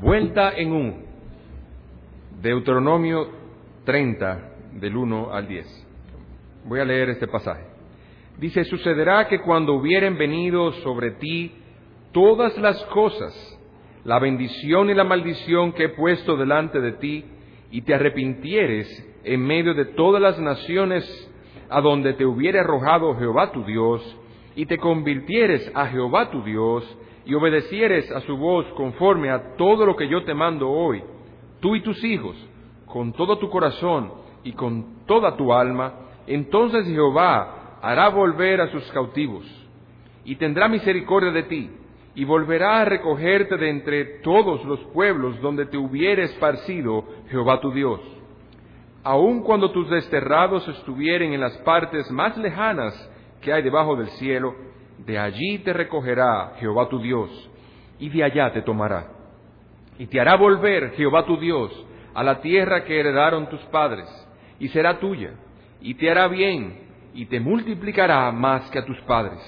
Vuelta en un. Deuteronomio 30, del 1 al 10. Voy a leer este pasaje. Dice, sucederá que cuando hubieren venido sobre ti todas las cosas, la bendición y la maldición que he puesto delante de ti, y te arrepintieres en medio de todas las naciones a donde te hubiere arrojado Jehová tu Dios, y te convirtieres a Jehová tu Dios, y obedecieres a su voz conforme a todo lo que yo te mando hoy, tú y tus hijos, con todo tu corazón y con toda tu alma, entonces Jehová hará volver a sus cautivos, y tendrá misericordia de ti, y volverá a recogerte de entre todos los pueblos donde te hubiere esparcido Jehová tu Dios. Aun cuando tus desterrados estuvieren en las partes más lejanas que hay debajo del cielo, de allí te recogerá Jehová tu Dios, y de allá te tomará. Y te hará volver Jehová tu Dios a la tierra que heredaron tus padres, y será tuya, y te hará bien, y te multiplicará más que a tus padres.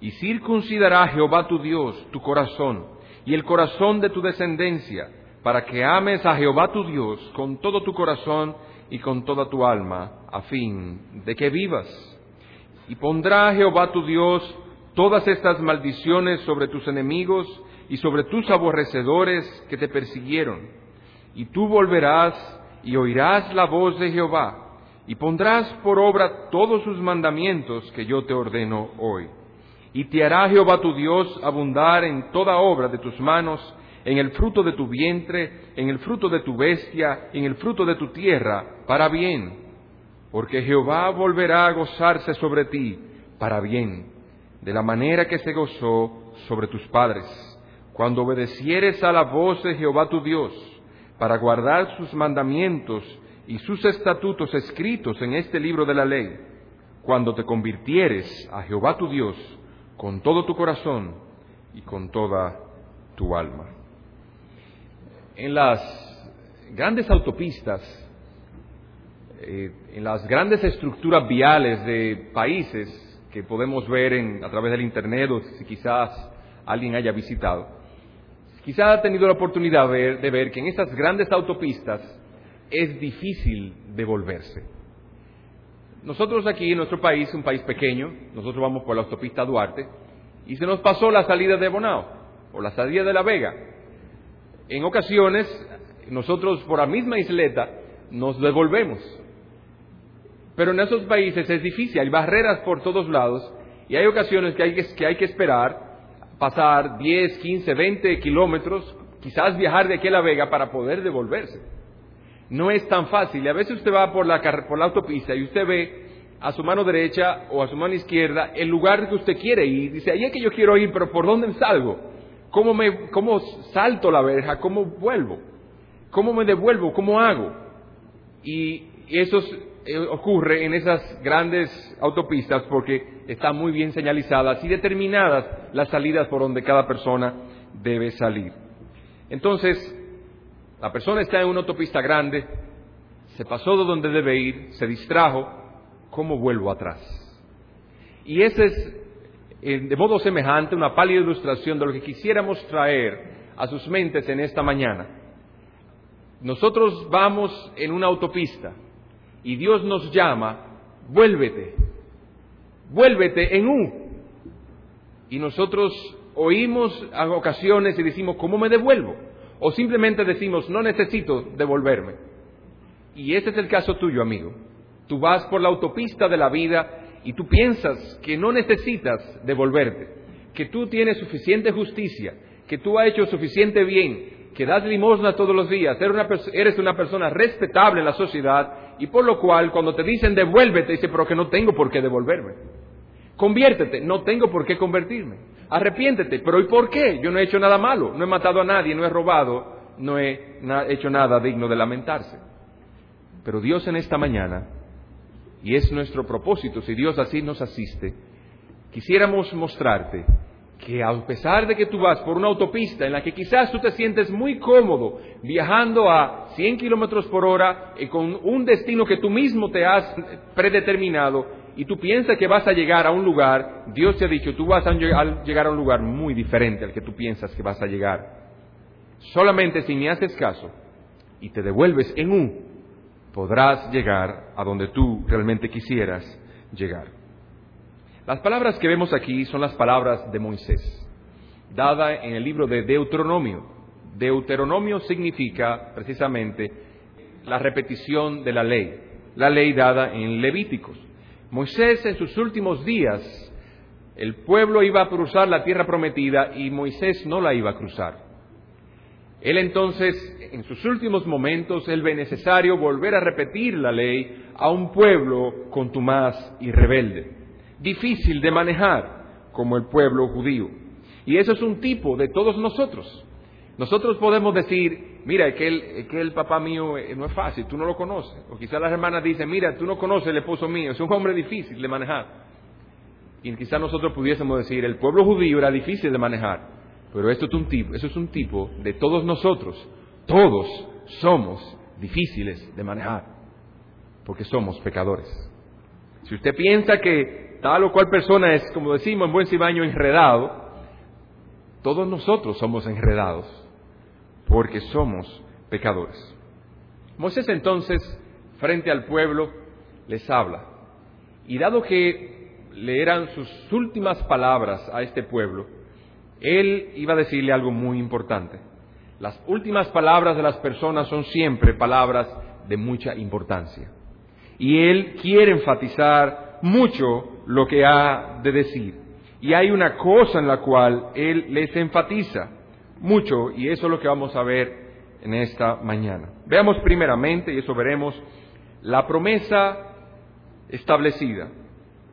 Y circuncidará Jehová tu Dios tu corazón, y el corazón de tu descendencia, para que ames a Jehová tu Dios con todo tu corazón y con toda tu alma, a fin de que vivas. Y pondrá Jehová tu Dios todas estas maldiciones sobre tus enemigos y sobre tus aborrecedores que te persiguieron. Y tú volverás y oirás la voz de Jehová, y pondrás por obra todos sus mandamientos que yo te ordeno hoy. Y te hará Jehová tu Dios abundar en toda obra de tus manos, en el fruto de tu vientre, en el fruto de tu bestia, en el fruto de tu tierra, para bien. Porque Jehová volverá a gozarse sobre ti, para bien, de la manera que se gozó sobre tus padres, cuando obedecieres a la voz de Jehová tu Dios, para guardar sus mandamientos y sus estatutos escritos en este libro de la ley, cuando te convirtieres a Jehová tu Dios con todo tu corazón y con toda tu alma. En las grandes autopistas, eh, en las grandes estructuras viales de países que podemos ver en, a través del Internet o si quizás alguien haya visitado, quizás ha tenido la oportunidad de ver, de ver que en estas grandes autopistas es difícil devolverse. Nosotros aquí en nuestro país, un país pequeño, nosotros vamos por la autopista Duarte y se nos pasó la salida de Bonao o la salida de La Vega. En ocasiones, nosotros por la misma isleta nos devolvemos. Pero en esos países es difícil, hay barreras por todos lados y hay ocasiones que hay que, esperar pasar 10, 15, 20 kilómetros, quizás viajar de aquí a La Vega para poder devolverse. No es tan fácil. Y a veces usted va por la, por la autopista y usted ve a su mano derecha o a su mano izquierda el lugar que usted quiere ir. Dice, ahí es que yo quiero ir, pero ¿por dónde salgo? ¿Cómo, cómo salto la verja? ¿Cómo vuelvo? ¿Cómo me devuelvo? ¿Cómo hago? Y eso eh, ocurre en esas grandes autopistas porque están muy bien señalizadas y determinadas las salidas por donde cada persona debe salir. Entonces, la persona está en una autopista grande, se pasó de donde debe ir, se distrajo, ¿cómo vuelvo atrás? Y ese es, de modo semejante, una pálida ilustración de lo que quisiéramos traer a sus mentes en esta mañana. Nosotros vamos en una autopista y Dios nos llama, vuélvete, vuélvete en U. Y nosotros oímos a ocasiones y decimos, ¿cómo me devuelvo? O simplemente decimos, no necesito devolverme. Y ese es el caso tuyo, amigo. Tú vas por la autopista de la vida y tú piensas que no necesitas devolverte, que tú tienes suficiente justicia, que tú has hecho suficiente bien, que das limosna todos los días, eres una, persona respetable en la sociedad y por lo cual cuando te dicen devuélvete, dice, pero que no tengo por qué devolverme. Conviértete, no tengo por qué convertirme. Arrepiéntete, pero ¿y por qué? Yo no he hecho nada malo, no he matado a nadie, no he robado, no he hecho nada digno de lamentarse. Pero Dios en esta mañana, y es nuestro propósito, si Dios así nos asiste, quisiéramos mostrarte que a pesar de que tú vas por una autopista en la que quizás tú te sientes muy cómodo viajando a 100 kilómetros por hora y con un destino que tú mismo te has predeterminado y tú piensas que vas a llegar a un lugar, Dios te ha dicho, tú vas a llegar a un lugar muy diferente al que tú piensas que vas a llegar. Solamente si me haces caso y te devuelves en un, podrás llegar a donde tú realmente quisieras llegar. Las palabras que vemos aquí son las palabras de Moisés, dada en el libro de Deuteronomio. Deuteronomio significa precisamente la repetición de la ley, la ley dada en Levíticos. Moisés en sus últimos días, el pueblo iba a cruzar la tierra prometida y Moisés no la iba a cruzar. Él entonces, en sus últimos momentos, él ve necesario volver a repetir la ley a un pueblo contumaz y rebelde, difícil de manejar como el pueblo judío. Y eso es un tipo de todos nosotros. Nosotros podemos decir, mira, que el, que el papá mío eh, no es fácil, tú no lo conoces. O quizás las hermanas dicen, mira, tú no conoces el esposo mío, es un hombre difícil de manejar. Y quizás nosotros pudiésemos decir, el pueblo judío era difícil de manejar. Pero esto es un tipo, eso es un tipo de todos nosotros. Todos somos difíciles de manejar, porque somos pecadores. Si usted piensa que tal o cual persona es, como decimos en buen cibaño, enredado, todos nosotros somos enredados, porque somos pecadores. Moisés entonces, frente al pueblo, les habla. Y dado que le eran sus últimas palabras a este pueblo, él iba a decirle algo muy importante. Las últimas palabras de las personas son siempre palabras de mucha importancia. Y él quiere enfatizar mucho lo que ha de decir. Y hay una cosa en la cual él les enfatiza mucho, y eso es lo que vamos a ver en esta mañana. Veamos primeramente, y eso veremos, la promesa establecida.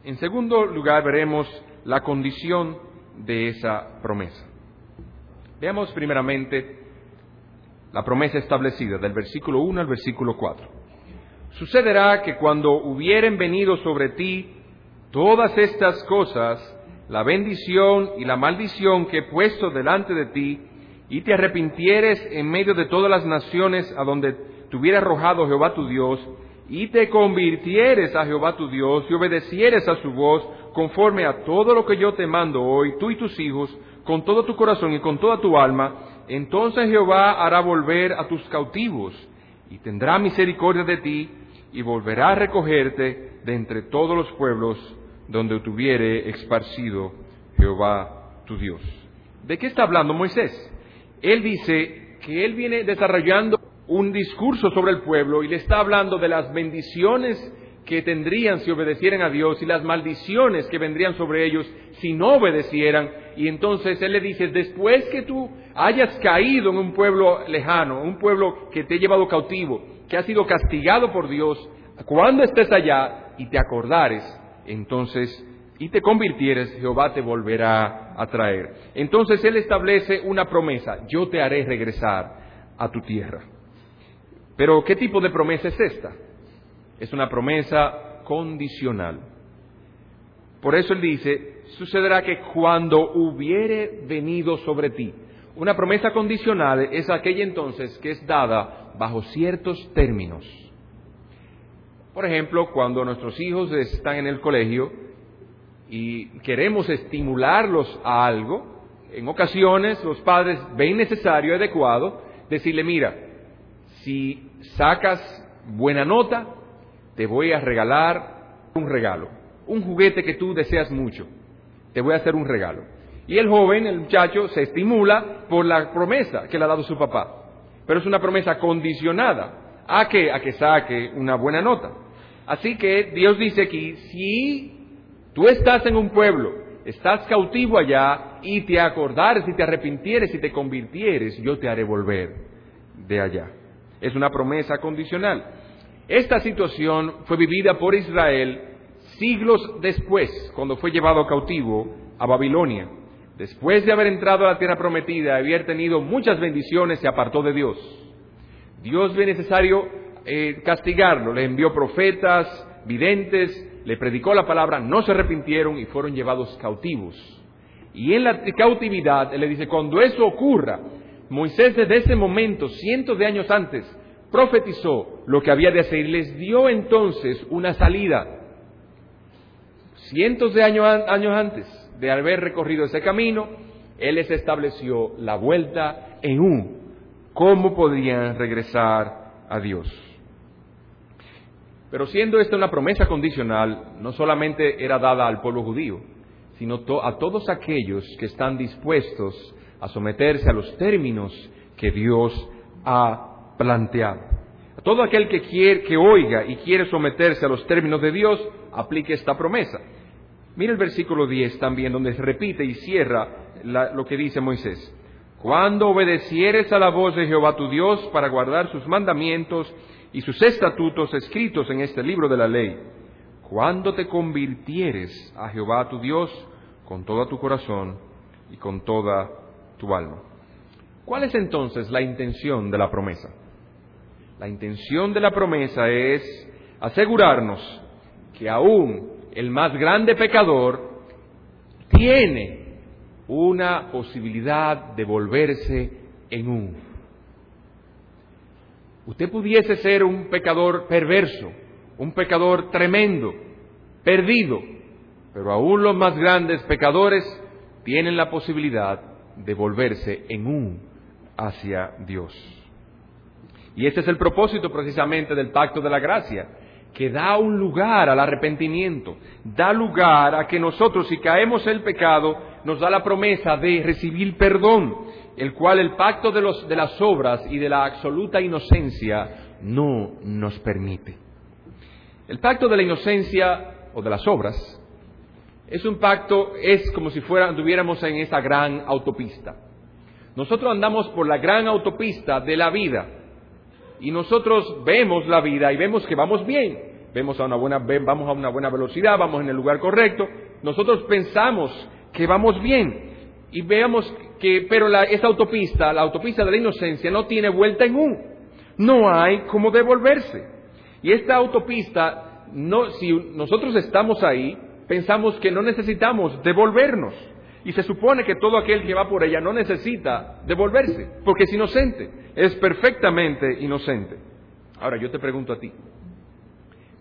En segundo lugar, veremos la condición de esa promesa. Veamos primeramente la promesa establecida del versículo 1 al versículo 4. Sucederá que cuando hubieren venido sobre ti todas estas cosas, la bendición y la maldición que he puesto delante de ti, y te arrepintieres en medio de todas las naciones a donde te hubiera arrojado Jehová tu Dios, y te convirtieres a Jehová tu Dios y obedecieres a su voz conforme a todo lo que yo te mando hoy, tú y tus hijos, con todo tu corazón y con toda tu alma, entonces Jehová hará volver a tus cautivos y tendrá misericordia de ti y volverá a recogerte de entre todos los pueblos donde tuviere esparcido Jehová tu Dios. ¿De qué está hablando Moisés? Él dice que él viene desarrollando un discurso sobre el pueblo y le está hablando de las bendiciones que tendrían si obedecieran a Dios y las maldiciones que vendrían sobre ellos si no obedecieran. Y entonces Él le dice, después que tú hayas caído en un pueblo lejano, un pueblo que te ha llevado cautivo, que ha sido castigado por Dios, cuando estés allá y te acordares, entonces, y te convirtieres, Jehová te volverá a traer. Entonces Él establece una promesa, yo te haré regresar a tu tierra. Pero ¿qué tipo de promesa es esta? Es una promesa condicional. Por eso él dice, sucederá que cuando hubiere venido sobre ti, una promesa condicional es aquella entonces que es dada bajo ciertos términos. Por ejemplo, cuando nuestros hijos están en el colegio y queremos estimularlos a algo, en ocasiones los padres ven necesario, adecuado, decirle, mira, si sacas buena nota, te voy a regalar un regalo, un juguete que tú deseas mucho, te voy a hacer un regalo. Y el joven, el muchacho, se estimula por la promesa que le ha dado su papá. Pero es una promesa condicionada a que, a que saque una buena nota. Así que Dios dice aquí, si tú estás en un pueblo, estás cautivo allá, y te acordares y te arrepintieres y te convirtieres, yo te haré volver de allá. Es una promesa condicional. Esta situación fue vivida por Israel siglos después, cuando fue llevado cautivo a Babilonia. Después de haber entrado a la tierra prometida, haber tenido muchas bendiciones, se apartó de Dios. Dios ve necesario eh, castigarlo, le envió profetas, videntes, le predicó la palabra, no se arrepintieron y fueron llevados cautivos. Y en la cautividad, él le dice, cuando eso ocurra, Moisés desde ese momento, cientos de años antes, profetizó lo que había de hacer y les dio entonces una salida. Cientos de años, años antes de haber recorrido ese camino, Él les estableció la vuelta en un ¿cómo podrían regresar a Dios? Pero siendo esta una promesa condicional, no solamente era dada al pueblo judío, sino a todos aquellos que están dispuestos a someterse a los términos que Dios ha planteado. A todo aquel que quiere, que oiga y quiere someterse a los términos de Dios, aplique esta promesa. Mira el versículo 10 también, donde se repite y cierra lo que dice Moisés. Cuando obedecieres a la voz de Jehová tu Dios para guardar sus mandamientos y sus estatutos escritos en este libro de la ley, cuando te convirtieres a Jehová tu Dios con todo tu corazón y con toda tu alma. ¿Cuál es entonces la intención de la promesa? La intención de la promesa es asegurarnos que aún el más grande pecador tiene una posibilidad de volverse en un. Usted pudiese ser un pecador perverso, un pecador tremendo, perdido, pero aún los más grandes pecadores tienen la posibilidad de volverse en un hacia Dios. Y este es el propósito precisamente del pacto de la gracia, que da un lugar al arrepentimiento, da lugar a que nosotros, si caemos el pecado, nos da la promesa de recibir perdón, el cual el pacto de, los, de las obras y de la absoluta inocencia no nos permite. El pacto de la inocencia o de las obras es un pacto, es como si fuera, anduviéramos en esa gran autopista. Nosotros andamos por la gran autopista de la vida y nosotros vemos la vida y vemos que vamos bien, vemos a una buena, vamos a una buena velocidad, vamos en el lugar correcto, nosotros pensamos que vamos bien y veamos que, pero la, esa autopista, la autopista de la inocencia, no tiene vuelta en un, no hay cómo devolverse. Y esta autopista, no, si nosotros estamos ahí, pensamos que no necesitamos devolvernos. Y se supone que todo aquel que va por ella no necesita devolverse, porque es inocente, es perfectamente inocente. Ahora yo te pregunto a ti,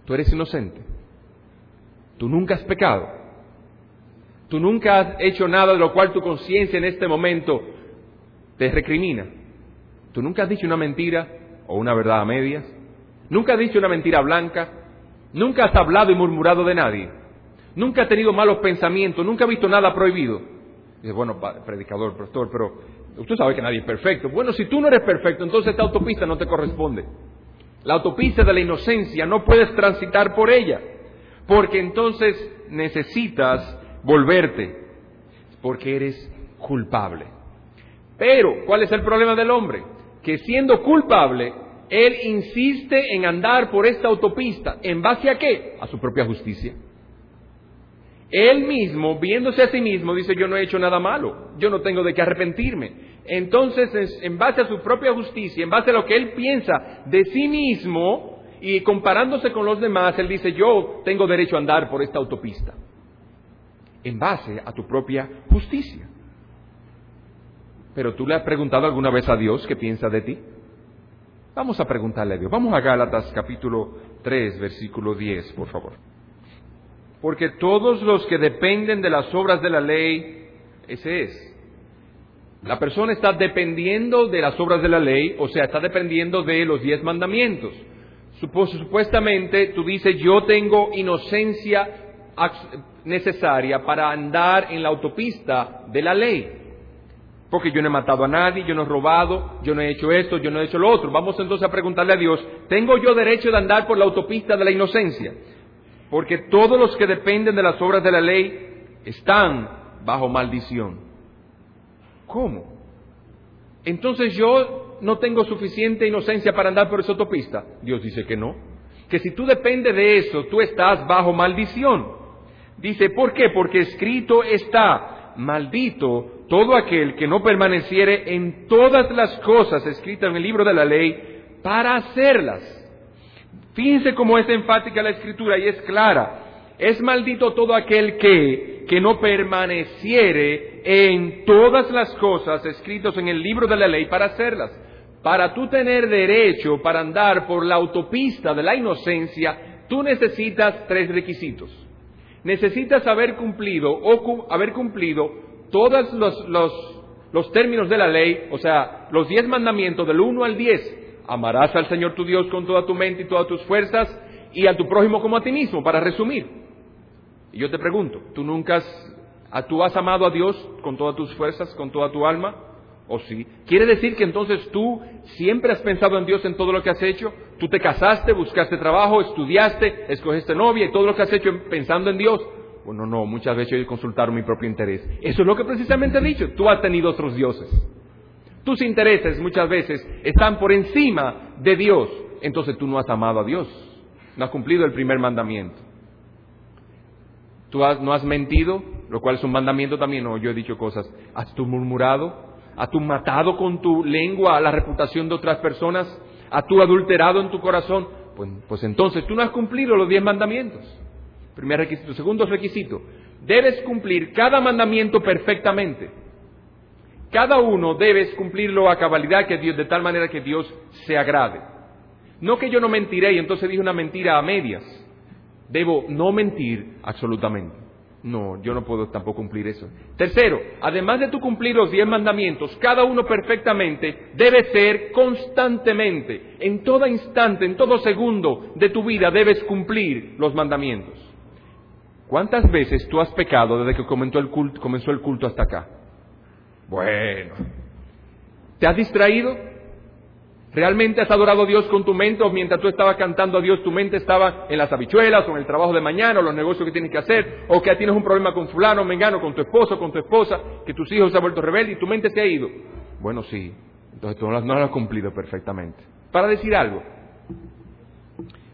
¿tú eres inocente? ¿Tú nunca has pecado? ¿Tú nunca has hecho nada de lo cual tu conciencia en este momento te recrimina? ¿Tú nunca has dicho una mentira o una verdad a medias? ¿Nunca has dicho una mentira blanca? ¿Nunca has hablado y murmurado de nadie? Nunca ha tenido malos pensamientos, nunca ha visto nada prohibido. Dice, bueno, predicador, pastor, pero usted sabe que nadie es perfecto. Bueno, si tú no eres perfecto, entonces esta autopista no te corresponde. La autopista de la inocencia no puedes transitar por ella, porque entonces necesitas volverte, porque eres culpable. Pero, ¿cuál es el problema del hombre? Que siendo culpable, él insiste en andar por esta autopista. ¿En base a qué? A su propia justicia. Él mismo, viéndose a sí mismo, dice, yo no he hecho nada malo, yo no tengo de qué arrepentirme. Entonces, en base a su propia justicia, en base a lo que él piensa de sí mismo y comparándose con los demás, él dice, yo tengo derecho a andar por esta autopista. En base a tu propia justicia. Pero tú le has preguntado alguna vez a Dios qué piensa de ti. Vamos a preguntarle a Dios. Vamos a Gálatas capítulo 3, versículo 10, por favor. Porque todos los que dependen de las obras de la ley, ese es. La persona está dependiendo de las obras de la ley, o sea, está dependiendo de los diez mandamientos. Supuestamente tú dices, yo tengo inocencia necesaria para andar en la autopista de la ley. Porque yo no he matado a nadie, yo no he robado, yo no he hecho esto, yo no he hecho lo otro. Vamos entonces a preguntarle a Dios, ¿tengo yo derecho de andar por la autopista de la inocencia? Porque todos los que dependen de las obras de la ley están bajo maldición. ¿Cómo? Entonces yo no tengo suficiente inocencia para andar por esa autopista. Dios dice que no. Que si tú dependes de eso, tú estás bajo maldición. Dice, ¿por qué? Porque escrito está, maldito todo aquel que no permaneciere en todas las cosas escritas en el libro de la ley para hacerlas. Fíjense cómo es enfática la escritura y es clara. Es maldito todo aquel que, que no permaneciere en todas las cosas escritas en el libro de la ley para hacerlas. Para tú tener derecho para andar por la autopista de la inocencia, tú necesitas tres requisitos. Necesitas haber cumplido o haber cumplido todos los, los los términos de la ley, o sea, los diez mandamientos del 1 al 10. Amarás al Señor tu Dios con toda tu mente y todas tus fuerzas y a tu prójimo como a ti mismo, para resumir. Y yo te pregunto, ¿tú nunca has, tú has amado a Dios con todas tus fuerzas, con toda tu alma? ¿O sí? ¿Quiere decir que entonces tú siempre has pensado en Dios en todo lo que has hecho? ¿Tú te casaste, buscaste trabajo, estudiaste, escogiste novia y todo lo que has hecho pensando en Dios? Bueno, no, muchas veces yo consultar mi propio interés. Eso es lo que precisamente he dicho. Tú has tenido otros dioses. Tus intereses muchas veces están por encima de Dios. Entonces tú no has amado a Dios. No has cumplido el primer mandamiento. Tú no has mentido, lo cual es un mandamiento también. No, yo he dicho cosas. ¿Has tú murmurado? ¿Has tú matado con tu lengua la reputación de otras personas? ¿Has tú adulterado en tu corazón? Pues, pues entonces tú no has cumplido los diez mandamientos. Primer requisito. Segundo requisito. Debes cumplir cada mandamiento perfectamente. Cada uno debes cumplirlo a cabalidad que Dios, de tal manera que Dios se agrade. No que yo no mentiré y entonces dije una mentira a medias. Debo no mentir absolutamente. No, yo no puedo tampoco cumplir eso. Tercero, además de tú cumplir los diez mandamientos, cada uno perfectamente debe ser constantemente, en todo instante, en todo segundo de tu vida debes cumplir los mandamientos. ¿Cuántas veces tú has pecado desde que el culto, comenzó el culto hasta acá? Bueno, ¿te has distraído? ¿Realmente has adorado a Dios con tu mente o mientras tú estabas cantando a Dios tu mente estaba en las habichuelas o en el trabajo de mañana o los negocios que tienes que hacer o que tienes un problema con fulano, mengano, con tu esposo, con tu esposa, que tus hijos se han vuelto rebeldes y tu mente se ha ido? Bueno, sí, entonces tú no lo has cumplido perfectamente. Para decir algo,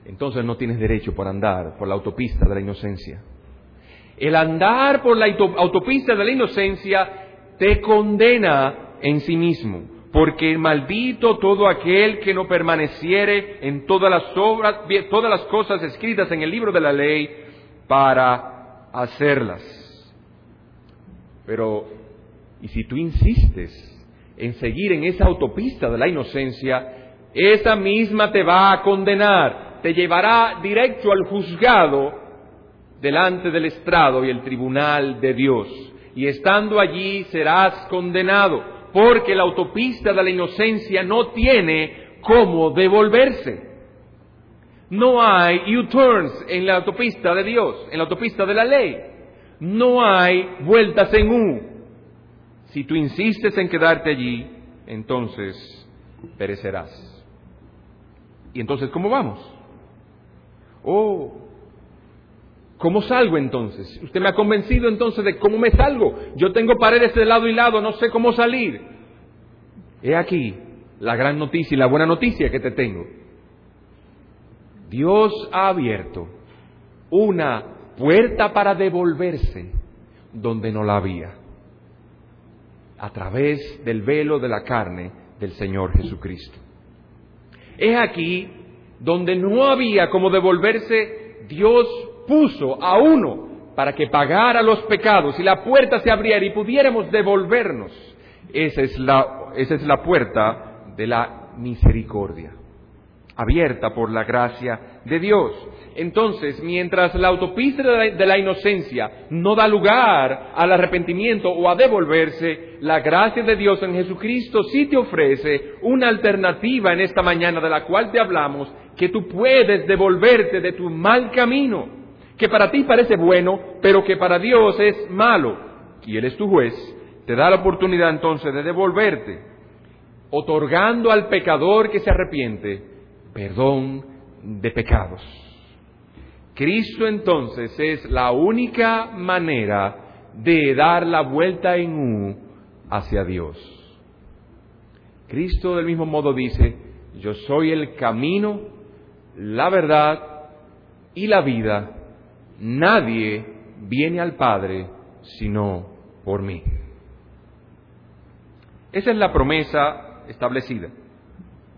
entonces no tienes derecho por andar por la autopista de la inocencia. El andar por la autopista de la inocencia te condena en sí mismo, porque maldito todo aquel que no permaneciere en todas las obras, todas las cosas escritas en el libro de la ley para hacerlas. Pero, y si tú insistes en seguir en esa autopista de la inocencia, esa misma te va a condenar, te llevará directo al juzgado delante del estrado y el tribunal de Dios y estando allí serás condenado, porque la autopista de la inocencia no tiene cómo devolverse. No hay U-turns en la autopista de Dios, en la autopista de la ley. No hay vueltas en U. Si tú insistes en quedarte allí, entonces perecerás. ¿Y entonces cómo vamos? Oh, ¿Cómo salgo entonces? Usted me ha convencido entonces de cómo me salgo. Yo tengo paredes de lado y lado, no sé cómo salir. He aquí la gran noticia y la buena noticia que te tengo. Dios ha abierto una puerta para devolverse donde no la había, a través del velo de la carne del Señor Jesucristo. Es aquí donde no había como devolverse, Dios puso a uno para que pagara los pecados y la puerta se abriera y pudiéramos devolvernos. Esa es la, esa es la puerta de la misericordia, abierta por la gracia de Dios. Entonces, mientras la autopista de la, inocencia no da lugar al arrepentimiento o a devolverse, la gracia de Dios en Jesucristo sí te ofrece una alternativa en esta mañana de la cual te hablamos, que tú puedes devolverte de tu mal camino que para ti parece bueno, pero que para Dios es malo, y Él es tu juez, te da la oportunidad entonces de devolverte, otorgando al pecador que se arrepiente perdón de pecados. Cristo entonces es la única manera de dar la vuelta en U hacia Dios. Cristo del mismo modo dice, yo soy el camino, la verdad y la vida nadie viene al Padre sino por mí. Esa es la promesa establecida.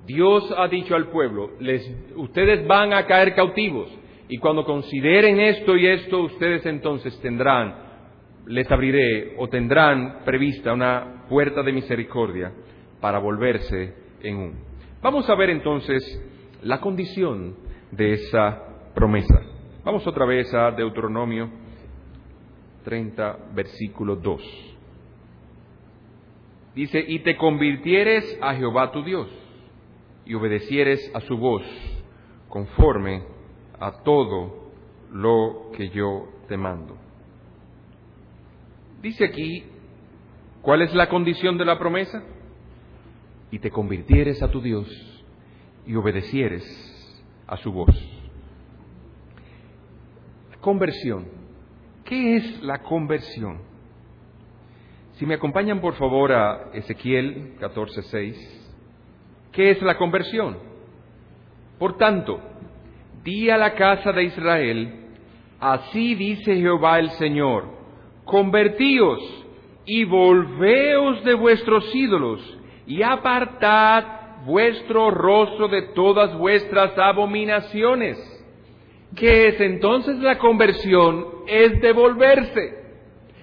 Dios ha dicho al pueblo, les, ustedes van a caer cautivos y cuando consideren esto y esto, ustedes entonces tendrán, les abriré o tendrán prevista una puerta de misericordia para volverse en un. Vamos a ver entonces la condición de esa promesa. Vamos otra vez a Deuteronomio 30, versículo 2. Dice, y te convirtieres a Jehová tu Dios y obedecieres a su voz conforme a todo lo que yo te mando. Dice aquí, ¿cuál es la condición de la promesa? Y te convirtieres a tu Dios y obedecieres a su voz. Conversión. ¿Qué es la conversión? Si me acompañan por favor a Ezequiel 14:6, ¿qué es la conversión? Por tanto, di a la casa de Israel, así dice Jehová el Señor, convertíos y volveos de vuestros ídolos y apartad vuestro rostro de todas vuestras abominaciones. ¿Qué es entonces la conversión? Es devolverse.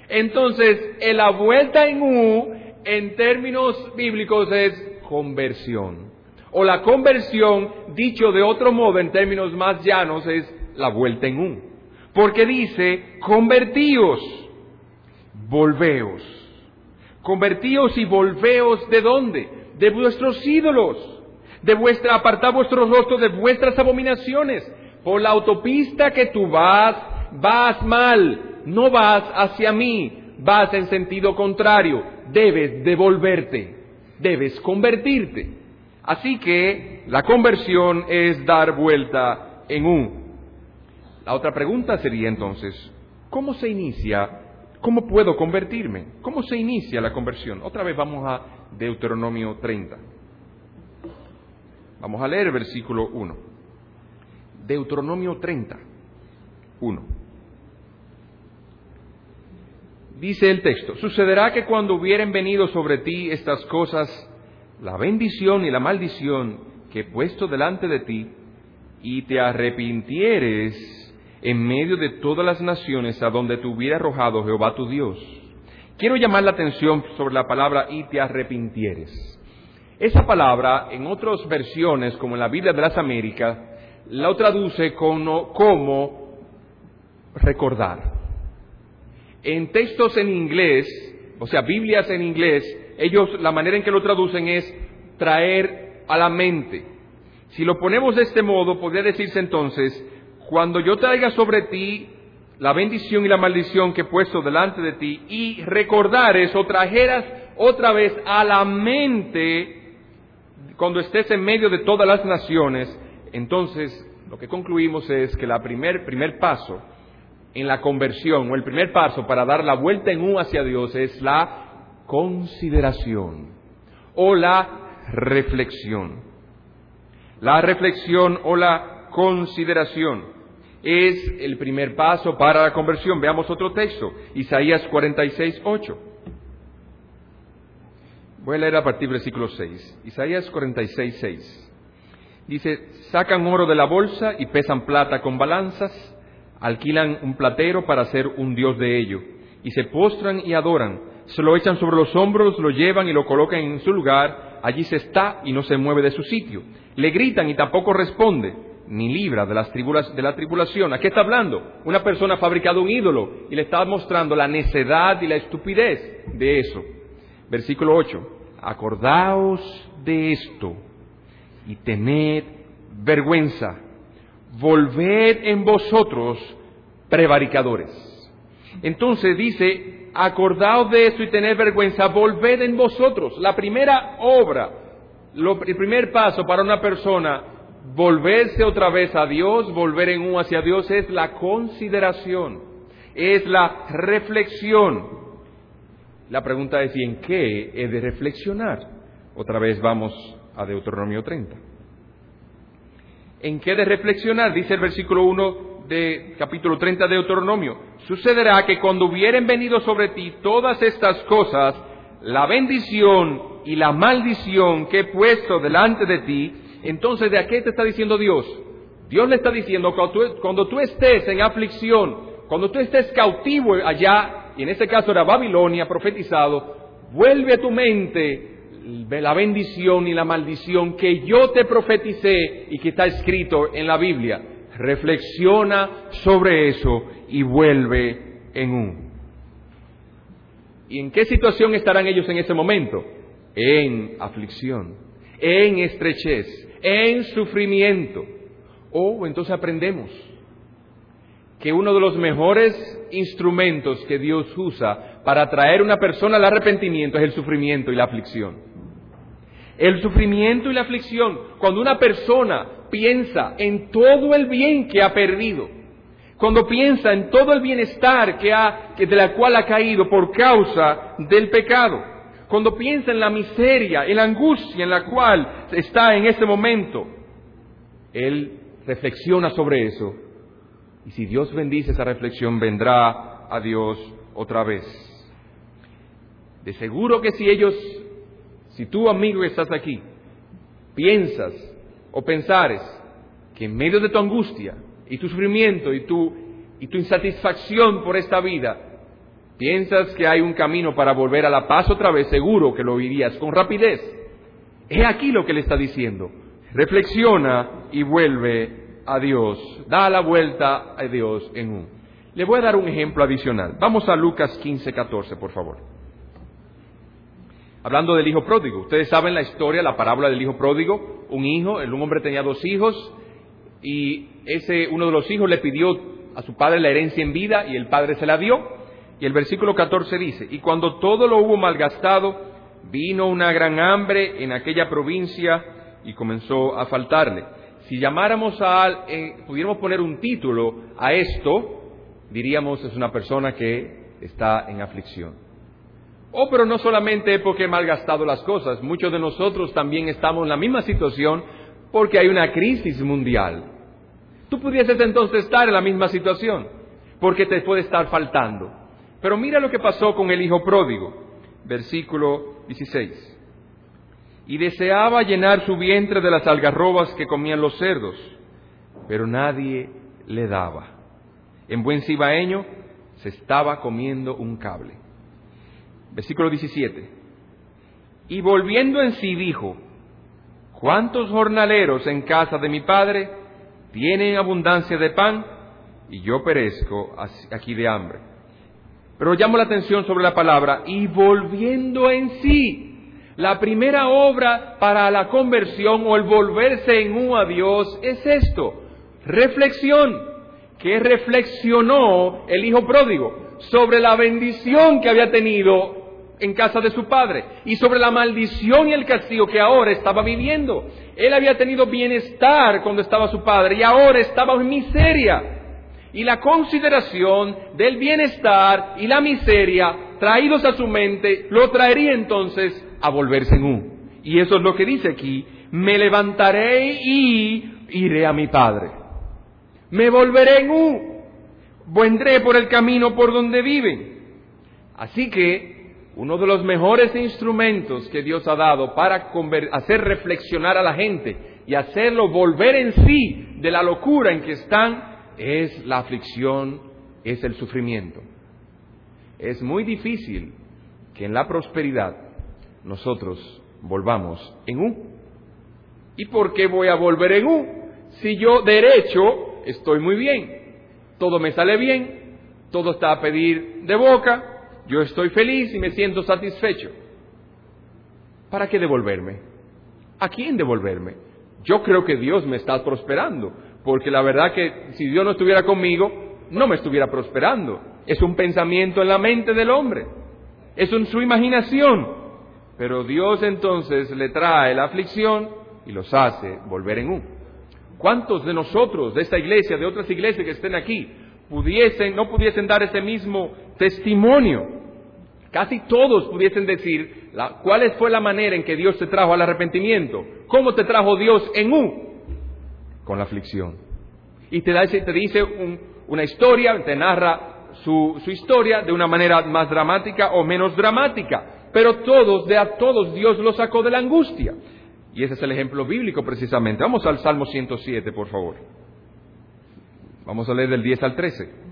Entonces, la vuelta en U, en términos bíblicos, es conversión. O la conversión, dicho de otro modo, en términos más llanos, es la vuelta en U. Porque dice, convertíos, volveos. Convertíos y volveos de dónde? De vuestros ídolos. De vuestra, apartad vuestros rostros de vuestras abominaciones. Por la autopista que tú vas, vas mal no vas hacia mí, vas en sentido contrario, debes devolverte, debes convertirte. Así que la conversión es dar vuelta en un. La otra pregunta sería entonces, ¿cómo se inicia? ¿Cómo puedo convertirme? ¿Cómo se inicia la conversión? Otra vez vamos a Deuteronomio 30. Vamos a leer versículo 1. Deuteronomio 30, 1. Dice el texto, sucederá que cuando hubieren venido sobre ti estas cosas, la bendición y la maldición que he puesto delante de ti, y te arrepintieres en medio de todas las naciones a donde te hubiera arrojado Jehová tu Dios. Quiero llamar la atención sobre la palabra y te arrepintieres. Esa palabra, en otras versiones, como en la Biblia de las Américas, la traduce como, como recordar. En textos en inglés, o sea, Biblias en inglés, ellos la manera en que lo traducen es traer a la mente. Si lo ponemos de este modo, podría decirse entonces, cuando yo traiga sobre ti la bendición y la maldición que he puesto delante de ti y recordares o trajeras otra vez a la mente cuando estés en medio de todas las naciones, entonces lo que concluimos es que el primer, primer paso en la conversión, o el primer paso para dar la vuelta en U hacia Dios es la consideración o la reflexión. La reflexión o la consideración es el primer paso para la conversión. Veamos otro texto, Isaías 46, 8. Voy a leer a partir del versículo 6. Isaías 46, 6. Dice, sacan oro de la bolsa y pesan plata con balanzas alquilan un platero para hacer un dios de ello, y se postran y adoran, se lo echan sobre los hombros, lo llevan y lo colocan en su lugar, allí se está y no se mueve de su sitio. Le gritan y tampoco responde, ni libra de, las de la tribulación. ¿A qué está hablando? Una persona ha fabricado un ídolo y le está mostrando la necedad y la estupidez de eso. Versículo 8. Acordaos de esto y tened vergüenza volved en vosotros prevaricadores. Entonces dice, acordaos de esto y tened vergüenza, volved en vosotros. La primera obra, el primer paso para una persona, volverse otra vez a Dios, volver en uno hacia Dios, es la consideración, es la reflexión. La pregunta es, ¿y en qué he de reflexionar? Otra vez vamos a Deuteronomio 30 en qué de reflexionar, dice el versículo 1 de capítulo 30 de Deuteronomio. Sucederá que cuando hubieren venido sobre ti todas estas cosas, la bendición y la maldición que he puesto delante de ti, entonces ¿de qué te está diciendo Dios? Dios le está diciendo, cuando tú, cuando tú estés en aflicción, cuando tú estés cautivo allá, y en este caso era Babilonia profetizado, vuelve a tu mente la bendición y la maldición que yo te profeticé y que está escrito en la Biblia. Reflexiona sobre eso y vuelve en un. ¿Y en qué situación estarán ellos en ese momento? en aflicción, en estrechez, en sufrimiento. O entonces aprendemos que uno de los mejores instrumentos que Dios usa para traer a una persona al arrepentimiento es el sufrimiento y la aflicción. El sufrimiento y la aflicción, cuando una persona piensa en todo el bien que ha perdido, cuando piensa en todo el bienestar que ha, que de la cual ha caído por causa del pecado, cuando piensa en la miseria, en la angustia en la cual está en ese momento, él reflexiona sobre eso. Y si Dios bendice esa reflexión, vendrá a Dios otra vez. De seguro que si ellos, si tú amigo estás aquí, piensas o pensares que en medio de tu angustia y tu sufrimiento y tu, y tu insatisfacción por esta vida, piensas que hay un camino para volver a la paz otra vez, seguro que lo irías con rapidez. He aquí lo que le está diciendo. Reflexiona y vuelve a Dios. Da la vuelta a Dios en un. Le voy a dar un ejemplo adicional. Vamos a Lucas 15, 14, por favor. Hablando del hijo pródigo. Ustedes saben la historia, la parábola del hijo pródigo. Un hijo, un hombre tenía dos hijos y ese uno de los hijos le pidió a su padre la herencia en vida y el padre se la dio. Y el versículo 14 dice, y cuando todo lo hubo malgastado, vino una gran hambre en aquella provincia y comenzó a faltarle. Si llamáramos a, eh, pudiéramos poner un título a esto, diríamos es una persona que está en aflicción. Oh, pero no solamente porque he malgastado las cosas, muchos de nosotros también estamos en la misma situación porque hay una crisis mundial. Tú pudieses entonces estar en la misma situación, porque te puede estar faltando. Pero mira lo que pasó con el hijo pródigo, versículo 16. Y deseaba llenar su vientre de las algarrobas que comían los cerdos, pero nadie le daba. En buen cibaeño se estaba comiendo un cable. Versículo 17. Y volviendo en sí dijo, ¿cuántos jornaleros en casa de mi padre tienen abundancia de pan y yo perezco aquí de hambre? Pero llamo la atención sobre la palabra y volviendo en sí. La primera obra para la conversión o el volverse en un a Dios es esto, reflexión. que reflexionó el hijo pródigo? Sobre la bendición que había tenido en casa de su padre y sobre la maldición y el castigo que ahora estaba viviendo. Él había tenido bienestar cuando estaba su padre y ahora estaba en miseria. Y la consideración del bienestar y la miseria traídos a su mente lo traería entonces a volverse en un. Y eso es lo que dice aquí, me levantaré y iré a mi padre. Me volveré en un. Vendré por el camino por donde viven. Así que uno de los mejores instrumentos que Dios ha dado para hacer reflexionar a la gente y hacerlo volver en sí de la locura en que están es la aflicción, es el sufrimiento. Es muy difícil que en la prosperidad nosotros volvamos en U. ¿Y por qué voy a volver en U? Si yo derecho estoy muy bien, todo me sale bien, todo está a pedir de boca, yo estoy feliz y me siento satisfecho. ¿Para qué devolverme? ¿A quién devolverme? Yo creo que Dios me está prosperando, porque la verdad que si Dios no estuviera conmigo, no me estuviera prosperando. Es un pensamiento en la mente del hombre, es en su imaginación. Pero Dios entonces le trae la aflicción y los hace volver en uno. ¿Cuántos de nosotros, de esta iglesia, de otras iglesias que estén aquí, pudiesen, no pudiesen dar ese mismo testimonio. Casi todos pudiesen decir cuál fue la manera en que Dios te trajo al arrepentimiento. ¿Cómo te trajo Dios en un? Con la aflicción. Y te, te dice una historia, te narra su, historia de una manera más dramática o menos dramática. Pero todos, de a todos, Dios los sacó de la angustia. Y ese es el ejemplo bíblico precisamente. Vamos al Salmo 107, por favor. Vamos a leer del 10 al 13.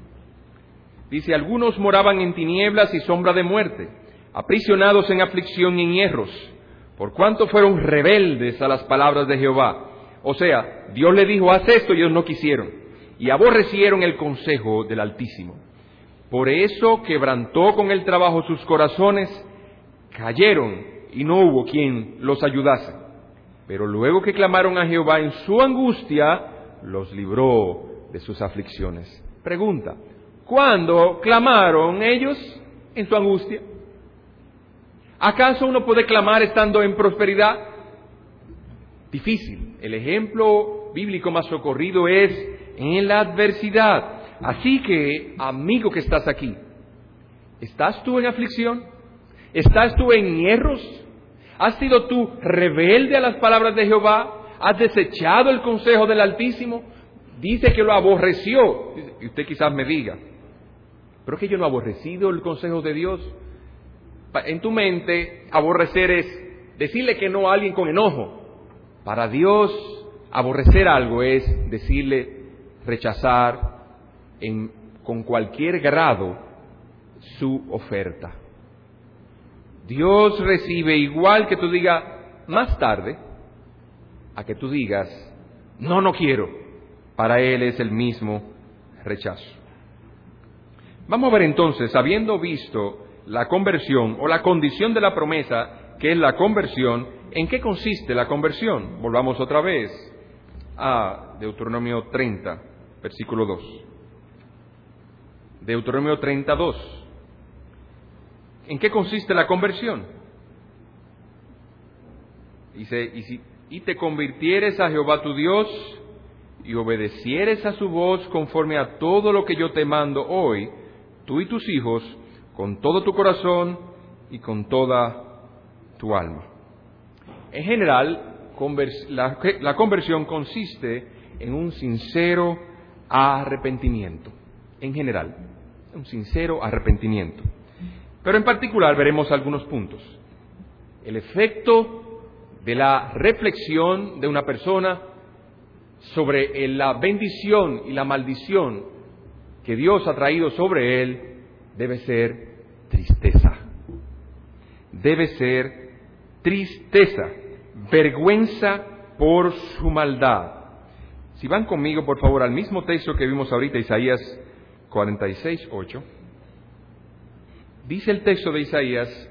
Dice, algunos moraban en tinieblas y sombra de muerte, aprisionados en aflicción y en hierros, por cuanto fueron rebeldes a las palabras de Jehová. O sea, Dios le dijo, haz esto y ellos no quisieron, y aborrecieron el consejo del Altísimo. Por eso quebrantó con el trabajo sus corazones, cayeron y no hubo quien los ayudase. Pero luego que clamaron a Jehová en su angustia, los libró de sus aflicciones. Pregunta, ¿cuándo clamaron ellos en su angustia? ¿Acaso uno puede clamar estando en prosperidad? Difícil. El ejemplo bíblico más socorrido es en la adversidad. Así que, amigo que estás aquí, ¿estás tú en aflicción? ¿Estás tú en hierros? ¿Has sido tú rebelde a las palabras de Jehová? ¿Has desechado el consejo del Altísimo? Dice que lo aborreció. Y usted quizás me diga, pero es que yo no he aborrecido el consejo de Dios. En tu mente, aborrecer es decirle que no a alguien con enojo. Para Dios, aborrecer algo es decirle, rechazar con cualquier grado su oferta. Dios recibe igual que tú digas más tarde a que tú digas no, no quiero. Para Él es el mismo rechazo. Vamos a ver entonces, habiendo visto la conversión o la condición de la promesa, que es la conversión, ¿en qué consiste la conversión? Volvamos otra vez a Deuteronomio 30, versículo 2. Deuteronomio 32. ¿En qué consiste la conversión? Dice, y, si, y te convirtieres a Jehová tu Dios y obedecieres a su voz conforme a todo lo que yo te mando hoy, tú y tus hijos, con todo tu corazón y con toda tu alma. En general, la conversión consiste en un sincero arrepentimiento, en general un sincero arrepentimiento. Pero en particular veremos algunos puntos. El efecto de la reflexión de una persona sobre la bendición y la maldición que Dios ha traído sobre él debe ser tristeza. Debe ser tristeza, vergüenza por su maldad. Si van conmigo, por favor, al mismo texto que vimos ahorita, Isaías 46, 8, dice el texto de Isaías,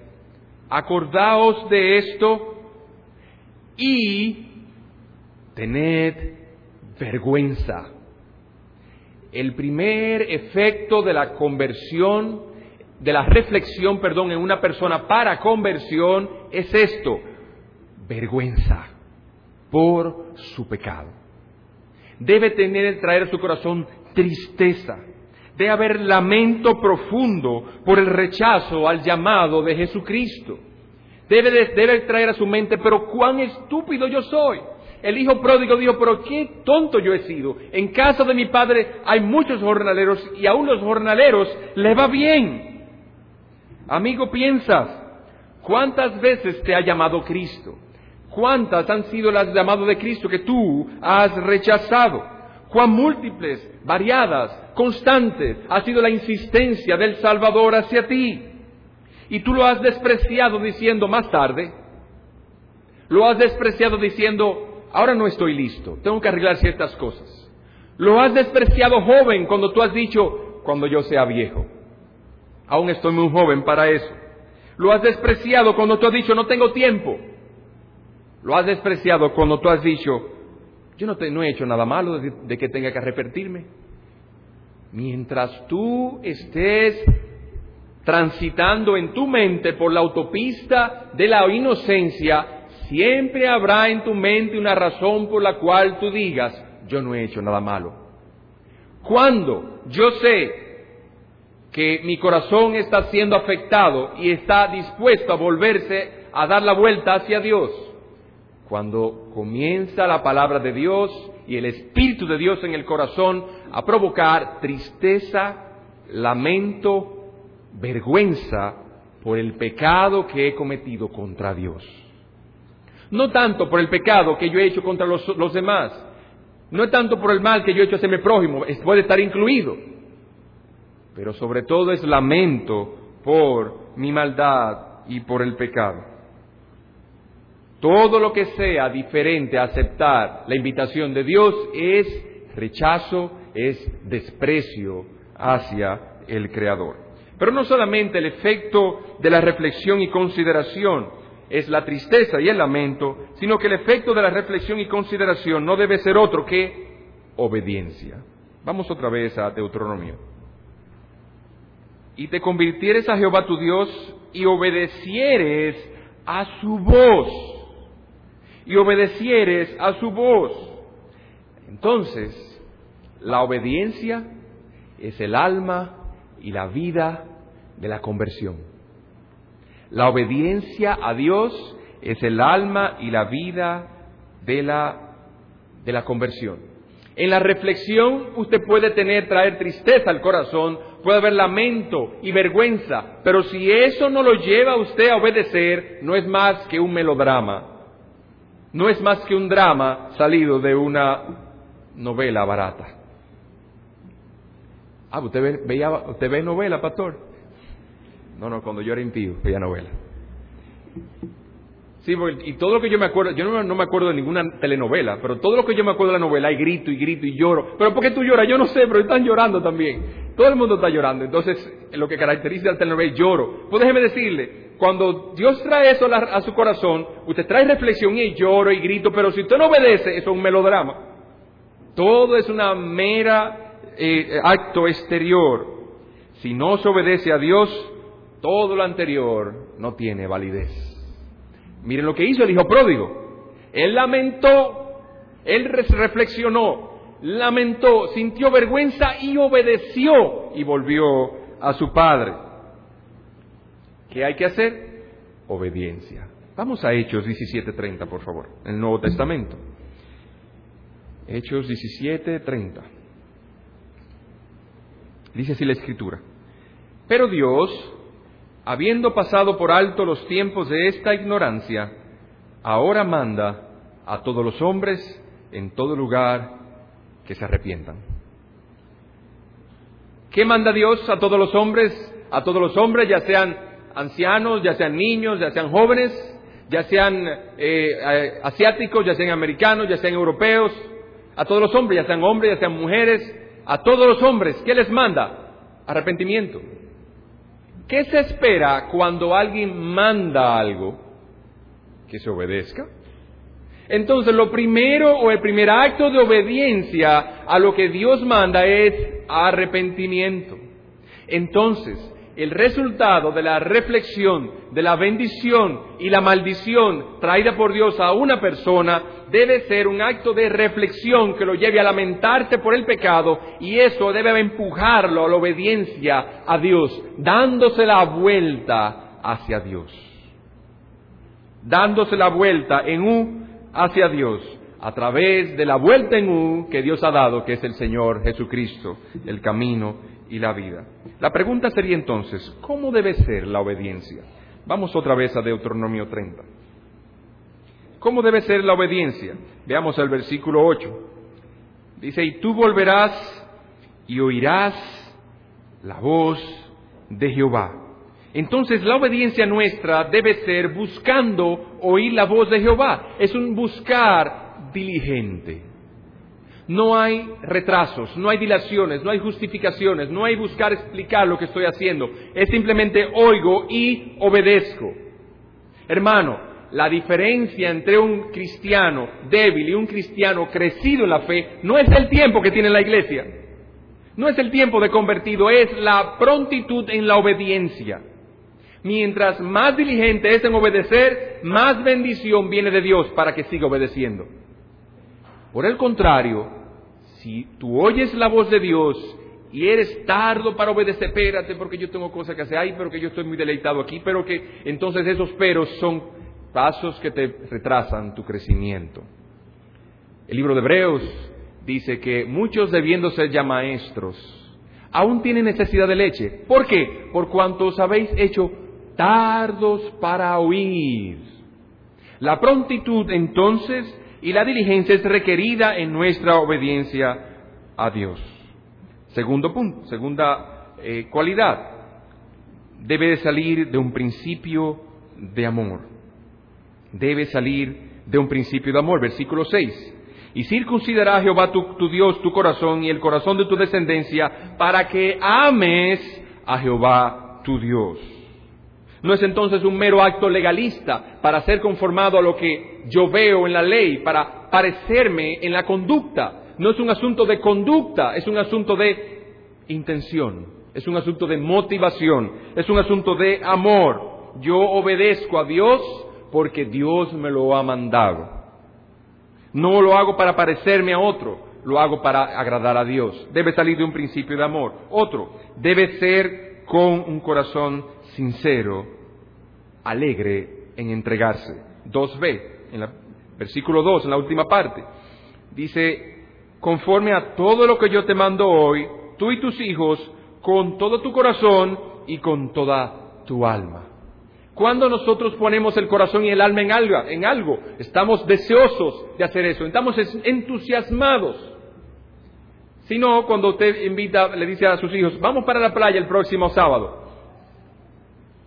acordaos de esto y tened vergüenza. El primer efecto de la conversión, de la reflexión, perdón, en una persona para conversión es esto, vergüenza por su pecado. Debe tener, traer a su corazón tristeza debe haber lamento profundo por el rechazo al llamado de Jesucristo. Debe, debe traer a su mente, pero cuán estúpido yo soy. El hijo pródigo dijo, pero qué tonto yo he sido. En casa de mi padre hay muchos jornaleros y aún los jornaleros le va bien. Amigo, piensas, ¿cuántas veces te ha llamado Cristo? ¿Cuántas han sido las llamadas de Cristo que tú has rechazado? ¿Cuán múltiples, variadas, constante ha sido la insistencia del Salvador hacia ti. Y tú lo has despreciado diciendo más tarde, lo has despreciado diciendo, ahora no estoy listo, tengo que arreglar ciertas cosas. Lo has despreciado joven cuando tú has dicho, cuando yo sea viejo. Aún estoy muy joven para eso. Lo has despreciado cuando tú has dicho, no tengo tiempo. Lo has despreciado cuando tú has dicho, yo no, te, he hecho nada malo de que tenga que arrepentirme. Mientras tú estés transitando en tu mente por la autopista de la inocencia, siempre habrá en tu mente una razón por la cual tú digas, yo no he hecho nada malo. Cuando yo sé que mi corazón está siendo afectado y está dispuesto a volverse a dar la vuelta hacia Dios, cuando comienza la palabra de Dios y el Espíritu de Dios en el corazón a provocar tristeza, lamento, vergüenza por el pecado que he cometido contra Dios. No tanto por el pecado que yo he hecho contra los, demás, no tanto por el mal que yo he hecho hacia mi prójimo, puede estar incluido, pero sobre todo es lamento por mi maldad y por el pecado. Todo lo que sea diferente a aceptar la invitación de Dios es rechazo, es desprecio hacia el Creador. Pero no solamente el efecto de la reflexión y consideración, es la tristeza y el lamento, sino que el efecto de la reflexión y consideración no debe ser otro que obediencia. Vamos otra vez a Deuteronomio. Y te convirtieres a Jehová tu Dios y obedecieres a su voz. Y obedecieres a su voz. Entonces, la obediencia es el alma y la vida de la conversión. La obediencia a Dios es el alma y la vida de la, de la conversión. En la reflexión usted puede tener, traer tristeza al corazón, puede haber lamento y vergüenza, pero si eso no lo lleva a usted a obedecer, no es más que un melodrama, no es más que un drama salido de una novela barata. Ah, ¿usted ve, veía, usted ve novela, pastor? No, no, cuando yo era impío, veía novela. Sí, y todo lo que yo me acuerdo, yo no, me acuerdo de ninguna telenovela, pero todo lo que yo me acuerdo de la novela, hay grito y grito y lloro. Pero ¿por qué tú lloras? Yo no sé, pero están llorando también. Todo el mundo está llorando. Entonces, lo que caracteriza al telenovela es lloro. Pues déjeme decirle, cuando Dios trae eso a, su corazón, usted trae reflexión y lloro y grito, pero si usted no obedece, eso es un melodrama. Todo es una mera eh, acto exterior. Si no se obedece a Dios, todo lo anterior no tiene validez. Miren lo que hizo el hijo pródigo. Él lamentó, él reflexionó, lamentó, sintió vergüenza y obedeció y volvió a su padre. ¿Qué hay que hacer? Obediencia. Vamos a Hechos 17:30, por favor, el Nuevo Testamento. Hechos 17:30. Dice así la escritura. Pero Dios, habiendo pasado por alto los tiempos de esta ignorancia, ahora manda a todos los hombres en todo lugar que se arrepientan. ¿Qué manda Dios a todos los hombres? A todos los hombres, ya sean ancianos, ya sean niños, ya sean jóvenes, ya sean eh, asiáticos, ya sean americanos, ya sean europeos, a todos los hombres, ya sean hombres, ya sean mujeres, a todos los hombres, ¿qué les manda? Arrepentimiento. ¿Qué se espera cuando alguien manda algo? Que se obedezca. Entonces, lo primero o el primer acto de obediencia a lo que Dios manda es arrepentimiento. Entonces, el resultado de la reflexión, de la bendición y la maldición traída por Dios a una persona debe ser un acto de reflexión que lo lleve a lamentarse por el pecado y eso debe empujarlo a la obediencia a Dios, dándose la vuelta hacia Dios. Dándose la vuelta en U hacia Dios a través de la vuelta en U que Dios ha dado, que es el Señor Jesucristo, el camino y la vida. La pregunta sería entonces, ¿cómo debe ser la obediencia? Vamos otra vez a Deuteronomio 30. ¿Cómo debe ser la obediencia? Veamos el versículo 8. Dice, y tú volverás y oirás la voz de Jehová. Entonces la obediencia nuestra debe ser buscando oír la voz de Jehová. Es un buscar diligente. No hay retrasos, no hay dilaciones, no hay justificaciones, no hay buscar explicar lo que estoy haciendo. Es simplemente oigo y obedezco. Hermano, la diferencia entre un cristiano débil y un cristiano crecido en la fe no es el tiempo que tiene la iglesia. No es el tiempo de convertido, es la prontitud en la obediencia. Mientras más diligente es en obedecer, más bendición viene de Dios para que siga obedeciendo. Por el contrario, si tú oyes la voz de Dios y eres tardo para obedecer, espérate porque yo tengo cosas que hacer, ahí, pero que yo estoy muy deleitado aquí, pero que entonces esos peros son pasos que te retrasan tu crecimiento. El libro de Hebreos dice que muchos debiendo ser ya maestros, aún tienen necesidad de leche. ¿Por qué? Por cuanto os habéis hecho tardos para oír. La prontitud entonces y la diligencia es requerida en nuestra obediencia a Dios. Segundo punto, segunda eh, cualidad, debe de salir de un principio de amor. Debe salir de un principio de amor. Versículo 6. Y circuncidará Jehová tu Dios tu corazón y el corazón de tu descendencia para que ames a Jehová tu Dios. No es entonces un mero acto legalista para ser conformado a lo que yo veo en la ley, para parecerme en la conducta. No es un asunto de conducta, es un asunto de intención, es un asunto de motivación, es un asunto de amor. Yo obedezco a Dios porque Dios me lo ha mandado. No lo hago para parecerme a otro, lo hago para agradar a Dios. Debe salir de un principio de amor. Otro, debe ser con un corazón sincero, alegre en entregarse. 2b, en el versículo 2, en la última parte, dice, conforme a todo lo que yo te mando hoy, tú y tus hijos, con todo tu corazón y con toda tu alma. Cuando nosotros ponemos el corazón y el alma en algo, en algo, estamos deseosos de hacer eso, estamos entusiasmados. Si no, cuando usted invita, le dice a sus hijos, vamos para la playa el próximo sábado.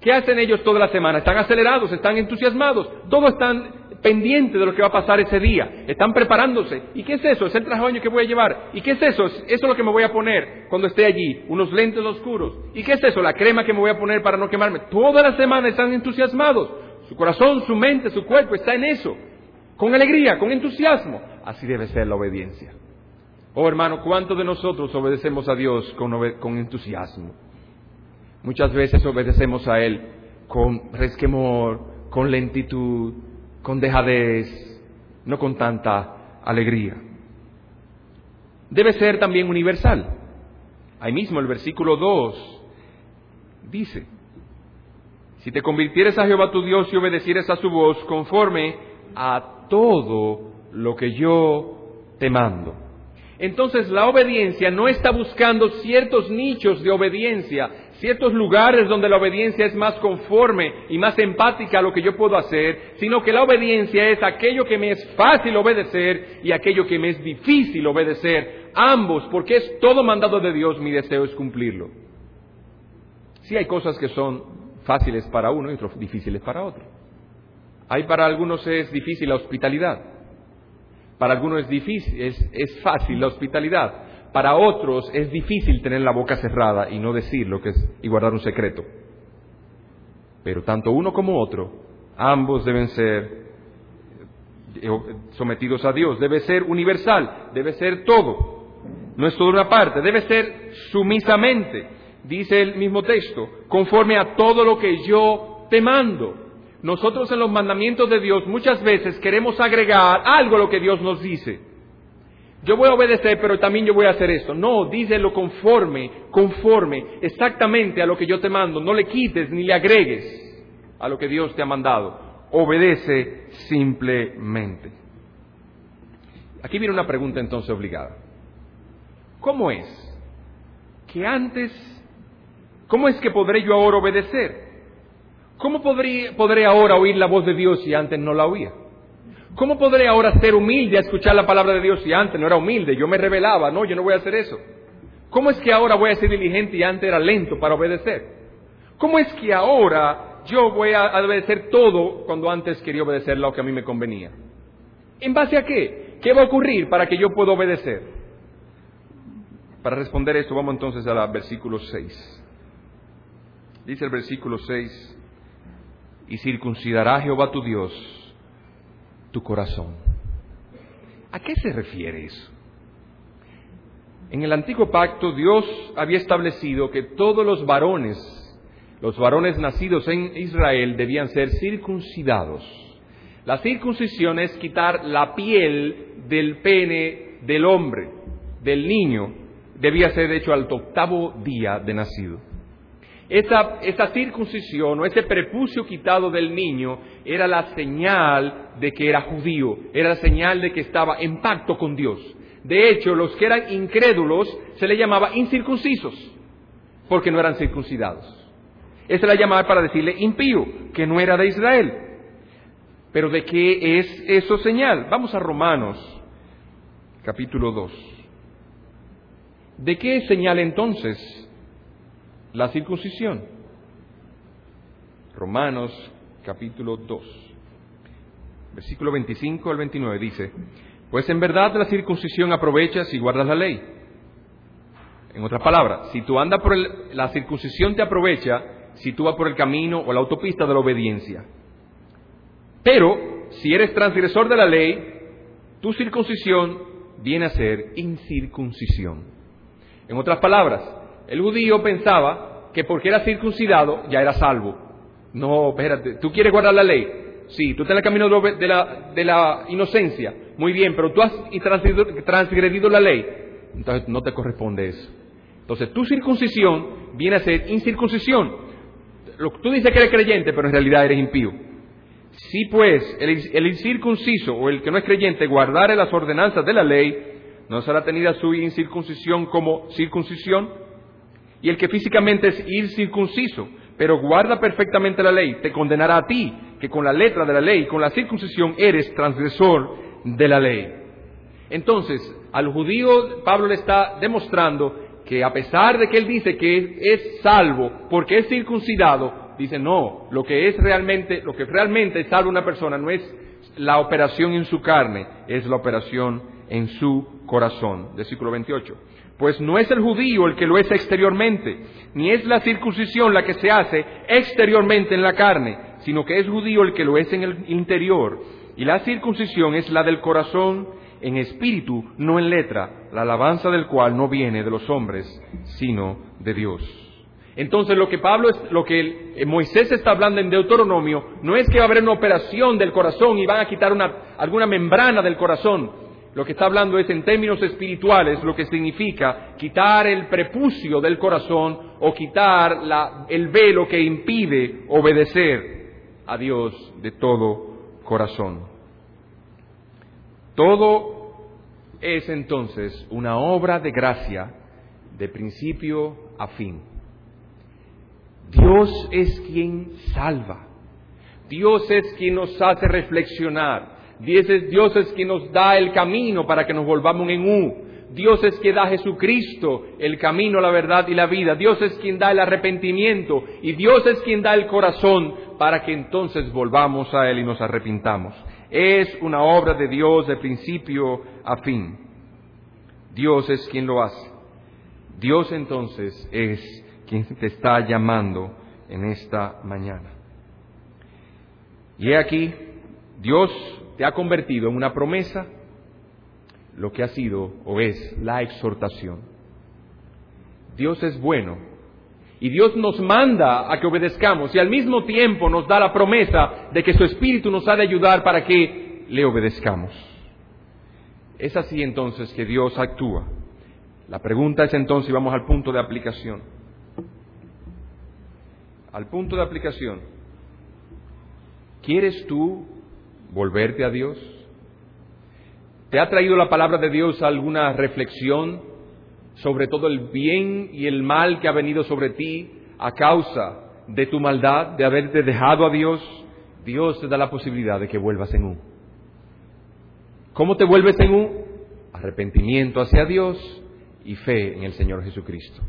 ¿Qué hacen ellos toda la semana? Están acelerados, están entusiasmados, todos están pendientes de lo que va a pasar ese día, están preparándose. ¿Y qué es eso? Es el traje baño que voy a llevar. ¿Y qué es eso? Eso es lo que me voy a poner cuando esté allí, unos lentes oscuros. ¿Y qué es eso? La crema que me voy a poner para no quemarme. Toda la semana están entusiasmados. Su corazón, su mente, su cuerpo está en eso, con alegría, con entusiasmo. Así debe ser la obediencia. Oh hermano, ¿cuántos de nosotros obedecemos a Dios con, entusiasmo? Muchas veces obedecemos a Él con resquemor, con lentitud, con dejadez, no con tanta alegría. Debe ser también universal. Ahí mismo el versículo 2 dice, si te convirtieres a Jehová tu Dios y obedecieres a su voz conforme a todo lo que yo te mando. Entonces la obediencia no está buscando ciertos nichos de obediencia, ciertos lugares donde la obediencia es más conforme y más empática a lo que yo puedo hacer, sino que la obediencia es aquello que me es fácil obedecer y aquello que me es difícil obedecer, ambos, porque es todo mandado de Dios, mi deseo es cumplirlo. Sí hay cosas que son fáciles para uno y otras difíciles para otro. Hay para algunos es difícil la hospitalidad. Para algunos es difícil, es, fácil la hospitalidad. Para otros es difícil tener la boca cerrada y no decir lo que es y guardar un secreto. Pero tanto uno como otro, ambos deben ser eh, sometidos a Dios. Debe ser universal, debe ser todo. No es toda una parte, debe ser sumisamente, dice el mismo texto, conforme a todo lo que yo te mando nosotros en los mandamientos de Dios muchas veces queremos agregar algo a lo que Dios nos dice. Yo voy a obedecer, pero también yo voy a hacer esto. No, díselo conforme, conforme, exactamente a lo que yo te mando. No le quites ni le agregues a lo que Dios te ha mandado. Obedece simplemente. Aquí viene una pregunta entonces obligada. ¿Cómo es que antes, cómo es que podré yo ahora obedecer? ¿Cómo podré, ahora oír la voz de Dios si antes no la oía? ¿Cómo podré ahora ser humilde a escuchar la palabra de Dios si antes no era humilde? Yo me revelaba, no, yo no voy a hacer eso. ¿Cómo es que ahora voy a ser diligente y antes era lento para obedecer? ¿Cómo es que ahora yo voy a obedecer todo cuando antes quería obedecer lo que a mí me convenía? ¿En base a qué? ¿Qué va a ocurrir para que yo pueda obedecer? Para responder esto, vamos entonces al versículo 6. Dice el versículo 6, y circuncidará Jehová tu Dios tu corazón. ¿A qué se refiere eso? En el antiguo pacto Dios había establecido que todos los varones, los varones nacidos en Israel, debían ser circuncidados. La circuncisión es quitar la piel del pene del hombre, del niño, debía ser hecho al octavo día de nacido. Esa, circuncisión o ese prepucio quitado del niño era la señal de que era judío, era la señal de que estaba en pacto con Dios. De hecho, los que eran incrédulos se le llamaba incircuncisos, porque no eran circuncidados. Esa la llamaba para decirle impío, que no era de Israel. Pero ¿de qué es eso señal? Vamos a Romanos, capítulo 2. ¿De qué es señal entonces la circuncisión. Romanos capítulo 2, versículo 25 al 29 dice, pues en verdad la circuncisión aprovecha si guardas la ley. En otras palabras, si tú andas por la circuncisión te aprovecha si tú vas por el camino o la autopista de la obediencia. Pero, si eres transgresor de la ley, tu circuncisión viene a ser incircuncisión. En otras palabras, el judío pensaba que porque era circuncidado ya era salvo. No, espérate, ¿tú quieres guardar la ley? Sí, tú estás en el camino de la, de la inocencia. Muy bien, pero tú has transgredido la ley. Entonces no te corresponde eso. Entonces tu circuncisión viene a ser incircuncisión. Tú dices que eres creyente, pero en realidad eres impío. Si pues el, incircunciso o el que no es creyente guardare las ordenanzas de la ley, no será tenida su incircuncisión como circuncisión. Y el que físicamente es incircunciso, pero guarda perfectamente la ley, te condenará a ti, que con la letra de la ley, con la circuncisión, eres transgresor de la ley. Entonces, al judío Pablo le está demostrando que a pesar de que él dice que es salvo porque es circuncidado, dice no, lo que es realmente, lo que realmente salva una persona no es la operación en su carne, es la operación en su corazón. Versículo 28. Pues no es el judío el que lo es exteriormente, ni es la circuncisión la que se hace exteriormente en la carne, sino que es judío el que lo es en el interior. Y la circuncisión es la del corazón en espíritu, no en letra, la alabanza del cual no viene de los hombres, sino de Dios. Entonces lo que Pablo lo que Moisés está hablando en Deuteronomio, no es que va a haber una operación del corazón y van a quitar una, alguna membrana del corazón. Lo que está hablando es en términos espirituales lo que significa quitar el prepucio del corazón o quitar el velo que impide obedecer a Dios de todo corazón. Todo es entonces una obra de gracia de principio a fin. Dios es quien salva. Dios es quien nos hace reflexionar. Dios es, quien nos da el camino para que nos volvamos en U. Dios es quien da a Jesucristo el camino, la verdad y la vida. Dios es quien da el arrepentimiento y Dios es quien da el corazón para que entonces volvamos a Él y nos arrepintamos. Es una obra de Dios de principio a fin. Dios es quien lo hace. Dios entonces es quien te está llamando en esta mañana. Y he aquí, Dios te ha convertido en una promesa lo que ha sido o es la exhortación. Dios es bueno y Dios nos manda a que obedezcamos y al mismo tiempo nos da la promesa de que su Espíritu nos ha de ayudar para que le obedezcamos. Es así entonces que Dios actúa. La pregunta es entonces, y vamos al punto de aplicación al punto de aplicación. ¿Quieres tú volverte a Dios? ¿Te ha traído la palabra de Dios alguna reflexión sobre todo el bien y el mal que ha venido sobre ti a causa de tu maldad, de haberte dejado a Dios? Dios te da la posibilidad de que vuelvas en un. ¿Cómo te vuelves en un? Arrepentimiento hacia Dios y fe en el Señor Jesucristo.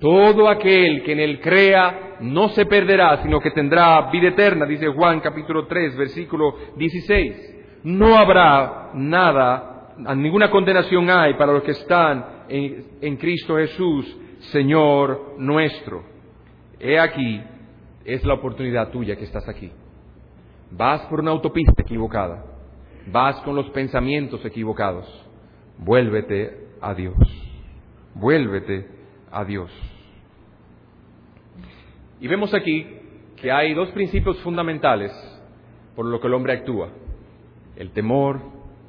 Todo aquel que en él crea no se perderá, sino que tendrá vida eterna, dice Juan capítulo 3, versículo 16. No habrá nada, ninguna condenación hay para los que están en, en Cristo Jesús, Señor nuestro. He aquí, es la oportunidad tuya que estás aquí. Vas por una autopista equivocada, vas con los pensamientos equivocados. Vuélvete a Dios. Vuélvete a Dios. Y vemos aquí que hay dos principios fundamentales por lo que el hombre actúa, el temor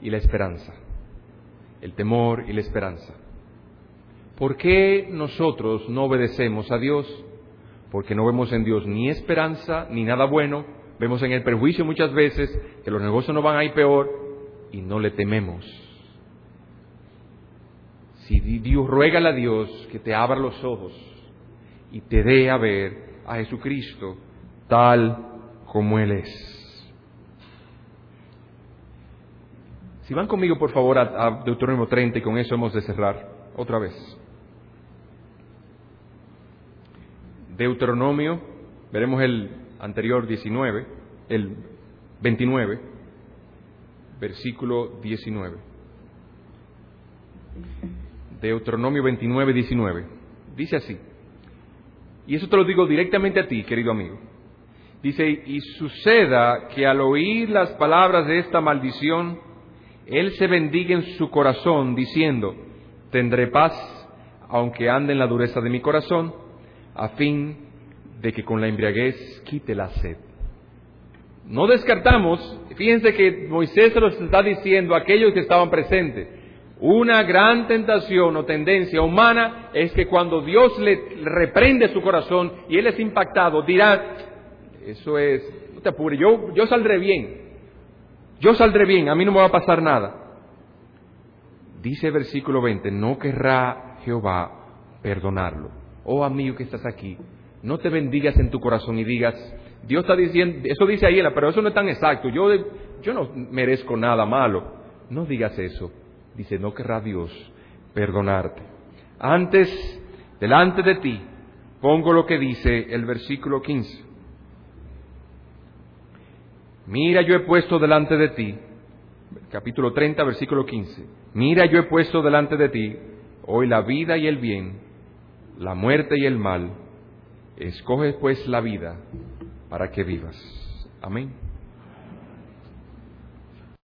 y la esperanza. El temor y la esperanza. ¿Por qué nosotros no obedecemos a Dios? Porque no vemos en Dios ni esperanza ni nada bueno. Vemos en el perjuicio muchas veces que los negocios no van a ir peor y no le tememos. Si Dios ruega a Dios que te abra los ojos y te dé a ver a Jesucristo tal como Él es. Si van conmigo, por favor, a, Deuteronomio 30 y con eso hemos de cerrar otra vez. Deuteronomio, veremos el anterior 19, el 29, versículo 19. Deuteronomio 29, 19. Dice así. y eso te lo digo directamente a ti, querido amigo. Dice, y suceda que al oír las palabras de esta maldición, él se bendiga en su corazón, diciendo, tendré paz, aunque ande en la dureza de mi corazón, a fin de que con la embriaguez quite la sed. No descartamos, fíjense que Moisés se los está diciendo a aquellos que estaban presentes. Una gran tentación o tendencia humana es que cuando Dios le reprende su corazón y él es impactado, dirá, eso es, no te apures, yo, yo saldré bien, yo saldré bien, a mí no me va a pasar nada. Dice el versículo 20, no querrá Jehová perdonarlo. Oh amigo que estás aquí, no te bendigas en tu corazón y digas, Dios está diciendo, eso dice ahí, pero eso no es tan exacto, yo, yo no merezco nada malo. No digas eso. Dice, no querrá Dios perdonarte. Antes, delante de ti, pongo lo que dice el versículo 15. Mira, yo he puesto delante de ti, capítulo 30, versículo 15. Mira, yo he puesto delante de ti hoy la vida y el bien, la muerte y el mal Escoge pues la vida para que vivas. Amén.